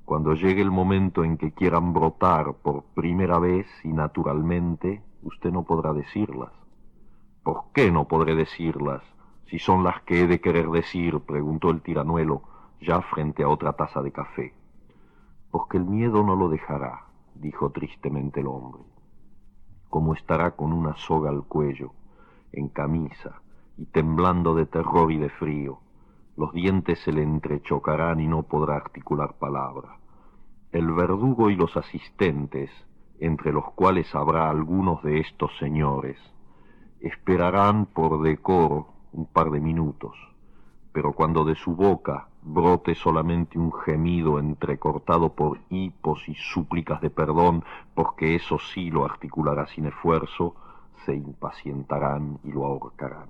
cuando llegue el momento en que quieran brotar por primera vez y naturalmente, usted no podrá decirlas. ¿Por qué no podré decirlas? Si son las que he de querer decir, preguntó el tiranuelo, ya frente a otra taza de café. Porque el miedo no lo dejará, dijo tristemente el hombre. Como estará con una soga al cuello, en camisa, y temblando de terror y de frío, los dientes se le entrechocarán y no podrá articular palabra. El verdugo y los asistentes, entre los cuales habrá algunos de estos señores, esperarán por decoro un par de minutos, pero cuando de su boca brote solamente un gemido entrecortado por hipos y súplicas de perdón, porque eso sí lo articulará sin esfuerzo, se impacientarán y lo ahorcarán.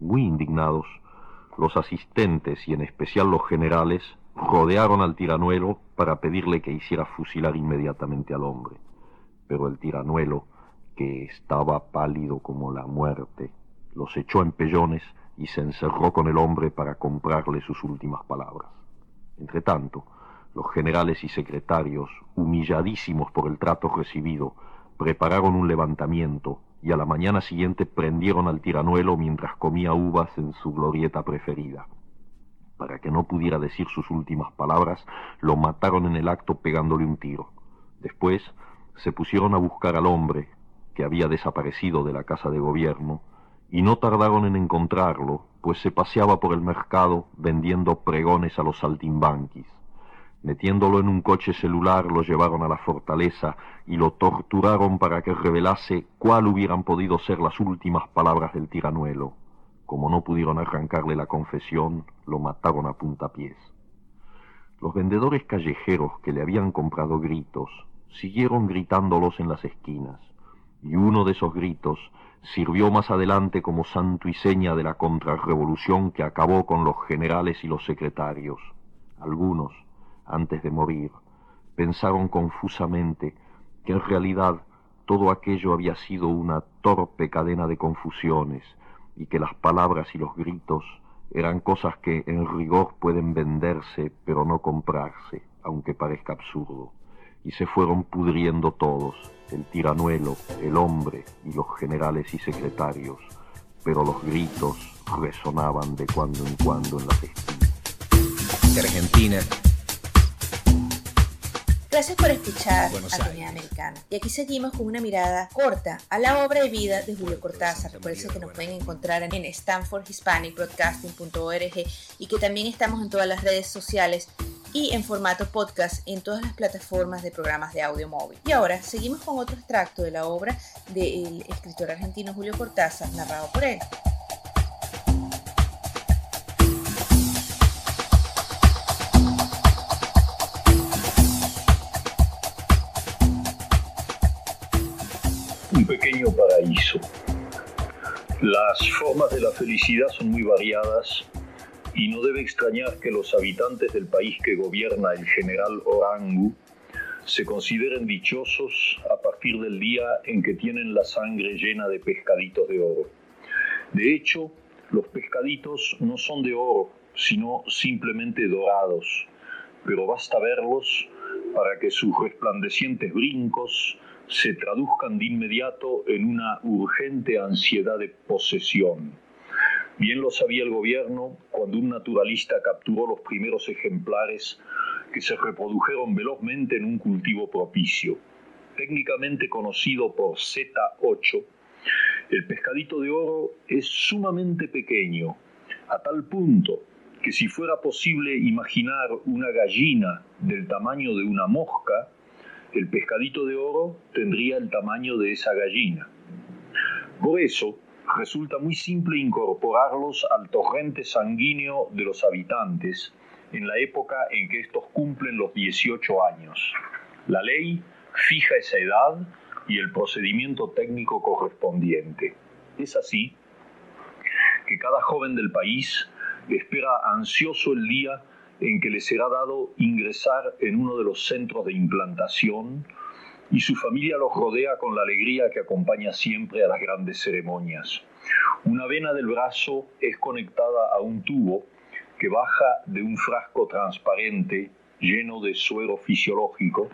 Muy indignados, los asistentes y en especial los generales rodearon al tiranuelo para pedirle que hiciera fusilar inmediatamente al hombre. Pero el tiranuelo, que estaba pálido como la muerte, los echó en pellones y se encerró con el hombre para comprarle sus últimas palabras. Entretanto, los generales y secretarios, humilladísimos por el trato recibido, prepararon un levantamiento y a la mañana siguiente prendieron al tiranuelo mientras comía uvas en su glorieta preferida. Para que no pudiera decir sus últimas palabras, lo mataron en el acto pegándole un tiro. Después se pusieron a buscar al hombre, que había desaparecido de la casa de gobierno, y no tardaron en encontrarlo, pues se paseaba por el mercado vendiendo pregones a los saltimbanquis. Metiéndolo en un coche celular, lo llevaron a la fortaleza y lo torturaron para que revelase cuál hubieran podido ser las últimas palabras del tiranuelo. Como no pudieron arrancarle la confesión, lo mataron a puntapiés. Los vendedores callejeros que le habían comprado gritos siguieron gritándolos en las esquinas, y uno de esos gritos sirvió más adelante como santo y seña de la contrarrevolución que acabó con los generales y los secretarios. Algunos, antes de morir, pensaron confusamente que en realidad todo aquello había sido una torpe cadena de confusiones y que las palabras y los gritos eran cosas que en rigor pueden venderse pero no comprarse, aunque parezca absurdo. Y se fueron pudriendo todos, el tiranuelo, el hombre y los generales y secretarios, pero los gritos resonaban de cuando en cuando en las esquinas. De Argentina Gracias por escuchar Atenea Americana. Y aquí seguimos con una mirada corta a la obra de vida de Julio Cortázar. Recuerden que nos pueden encontrar en stanfordhispanicbroadcasting.org y que también estamos en todas las redes sociales y en formato podcast en todas las plataformas de programas de audio móvil. Y ahora seguimos con otro extracto de la obra del escritor argentino Julio Cortázar, narrado por él. un pequeño paraíso. Las formas de la felicidad son muy variadas y no debe extrañar que los habitantes del país que gobierna el general Orangu se consideren dichosos a partir del día en que tienen la sangre llena de pescaditos de oro. De hecho, los pescaditos no son de oro, sino simplemente dorados, pero basta verlos para que sus resplandecientes brincos se traduzcan de inmediato en una urgente ansiedad de posesión. Bien lo sabía el gobierno cuando un naturalista capturó los primeros ejemplares que se reprodujeron velozmente en un cultivo propicio. Técnicamente conocido por Z8, el pescadito de oro es sumamente pequeño, a tal punto que si fuera posible imaginar una gallina del tamaño de una mosca, el pescadito de oro tendría el tamaño de esa gallina. Por eso, resulta muy simple incorporarlos al torrente sanguíneo de los habitantes en la época en que estos cumplen los 18 años. La ley fija esa edad y el procedimiento técnico correspondiente. Es así que cada joven del país espera ansioso el día en que le será dado ingresar en uno de los centros de implantación y su familia los rodea con la alegría que acompaña siempre a las grandes ceremonias. Una vena del brazo es conectada a un tubo que baja de un frasco transparente lleno de suero fisiológico,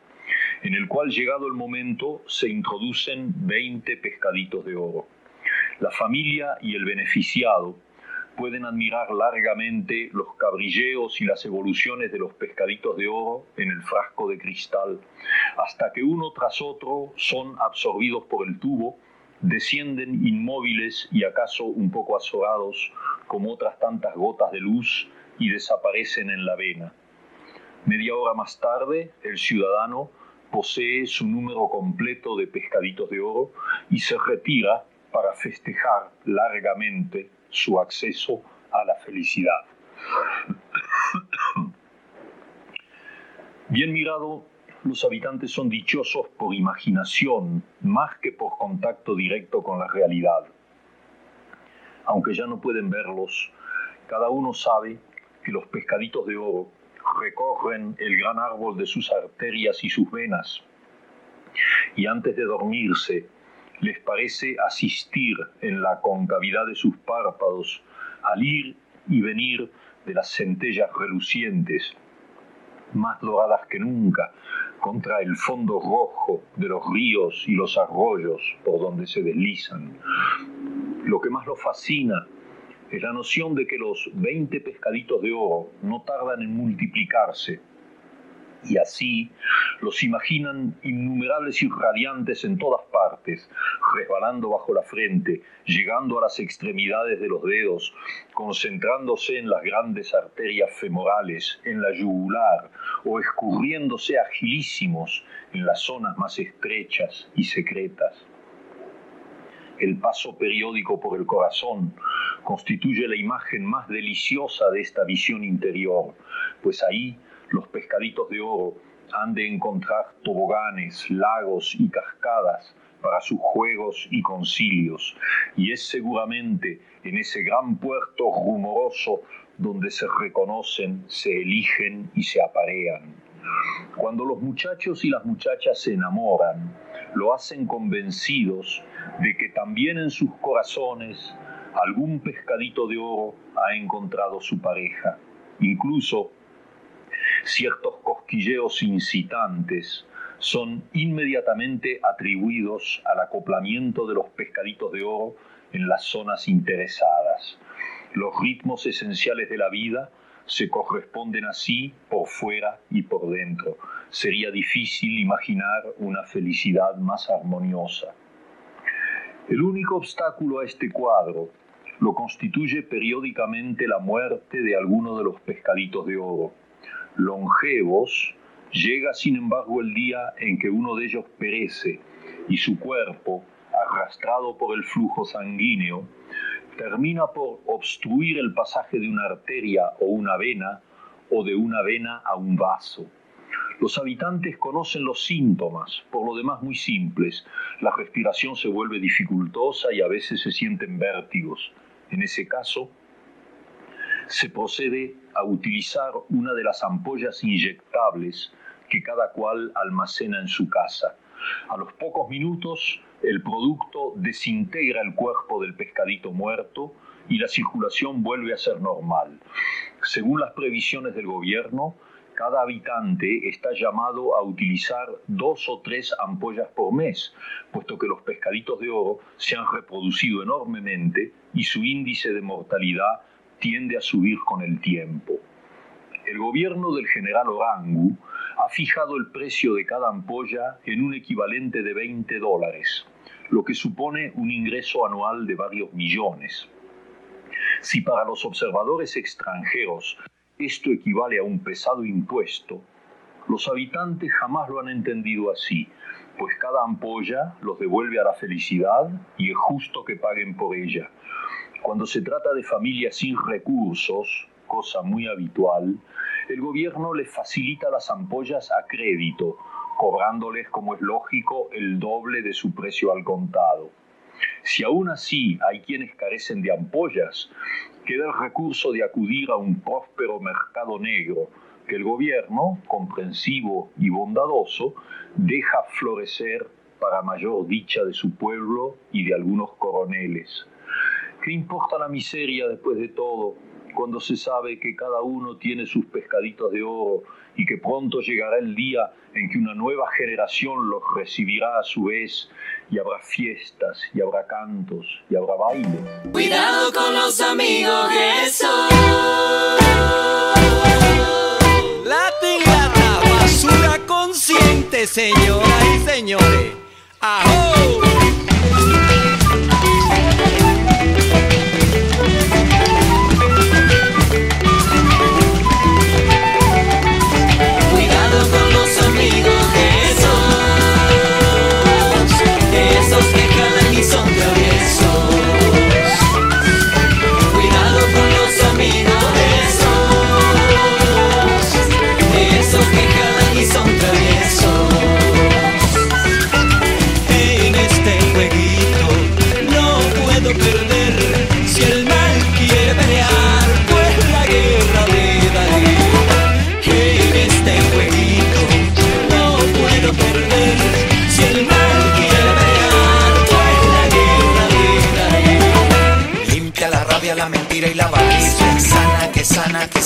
en el cual llegado el momento se introducen 20 pescaditos de oro. La familia y el beneficiado pueden admirar largamente los cabrilleos y las evoluciones de los pescaditos de oro en el frasco de cristal, hasta que uno tras otro son absorbidos por el tubo, descienden inmóviles y acaso un poco azorados como otras tantas gotas de luz y desaparecen en la vena. Media hora más tarde, el ciudadano posee su número completo de pescaditos de oro y se retira para festejar largamente su acceso a la felicidad. Bien mirado, los habitantes son dichosos por imaginación más que por contacto directo con la realidad. Aunque ya no pueden verlos, cada uno sabe que los pescaditos de oro recorren el gran árbol de sus arterias y sus venas. Y antes de dormirse, les parece asistir en la concavidad de sus párpados al ir y venir de las centellas relucientes, más doradas que nunca, contra el fondo rojo de los ríos y los arroyos por donde se deslizan. Lo que más los fascina es la noción de que los 20 pescaditos de oro no tardan en multiplicarse y así los imaginan innumerables y radiantes en todas partes, resbalando bajo la frente, llegando a las extremidades de los dedos, concentrándose en las grandes arterias femorales, en la yugular, o escurriéndose agilísimos en las zonas más estrechas y secretas. El paso periódico por el corazón constituye la imagen más deliciosa de esta visión interior, pues ahí los pescaditos de oro han de encontrar toboganes, lagos y cascadas para sus juegos y concilios, y es seguramente en ese gran puerto rumoroso donde se reconocen, se eligen y se aparean. Cuando los muchachos y las muchachas se enamoran, lo hacen convencidos de que también en sus corazones algún pescadito de oro ha encontrado su pareja. Incluso ciertos cosquilleos incitantes son inmediatamente atribuidos al acoplamiento de los pescaditos de oro en las zonas interesadas. Los ritmos esenciales de la vida se corresponden así por fuera y por dentro. Sería difícil imaginar una felicidad más armoniosa. El único obstáculo a este cuadro lo constituye periódicamente la muerte de alguno de los pescaditos de oro longevos, llega sin embargo el día en que uno de ellos perece y su cuerpo, arrastrado por el flujo sanguíneo, termina por obstruir el pasaje de una arteria o una vena o de una vena a un vaso. Los habitantes conocen los síntomas, por lo demás muy simples. La respiración se vuelve dificultosa y a veces se sienten vértigos. En ese caso, se procede a utilizar una de las ampollas inyectables que cada cual almacena en su casa. A los pocos minutos, el producto desintegra el cuerpo del pescadito muerto y la circulación vuelve a ser normal. Según las previsiones del gobierno, cada habitante está llamado a utilizar dos o tres ampollas por mes, puesto que los pescaditos de oro se han reproducido enormemente y su índice de mortalidad tiende a subir con el tiempo. El gobierno del general Orangu ha fijado el precio de cada ampolla en un equivalente de 20 dólares, lo que supone un ingreso anual de varios millones. Si para los observadores extranjeros esto equivale a un pesado impuesto, los habitantes jamás lo han entendido así, pues cada ampolla los devuelve a la felicidad y es justo que paguen por ella. Cuando se trata de familias sin recursos, cosa muy habitual, el gobierno les facilita las ampollas a crédito, cobrándoles, como es lógico, el doble de su precio al contado. Si aún así hay quienes carecen de ampollas, queda el recurso de acudir a un próspero mercado negro que el gobierno, comprensivo y bondadoso, deja florecer para mayor dicha de su pueblo y de algunos coroneles. ¿Qué importa la miseria después de todo cuando se sabe que cada uno tiene sus pescaditos de oro y que pronto llegará el día en que una nueva generación los recibirá a su vez y habrá fiestas y habrá cantos y habrá bailes? Cuidado con los amigos eso. Latin Lata, basura consciente, señoras y señores.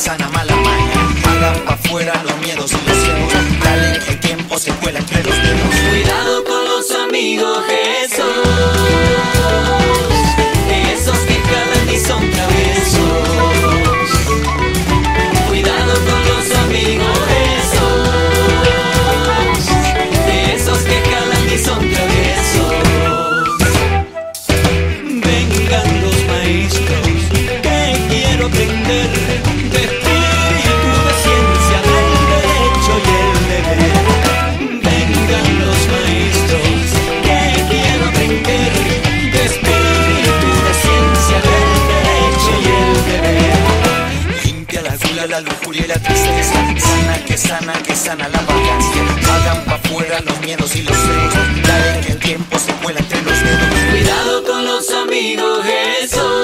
Sana mala maña. Hagan pa' fuera los miedos y los ciegos. Dale el tiempo se cuela entre los dedos. Cuidado con los amigos la lujuria y la tristeza. Sana que sana, que sana la vagancia. Hagan pa' fuera los miedos y los celos. Dale que el tiempo se cuela entre los dedos. Cuidado con los amigos Jesús.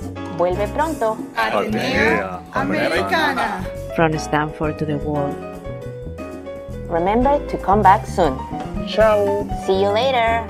Vuelve pronto. Atenea Americana. From Stanford to the world. Remember to come back soon. Ciao. See you later.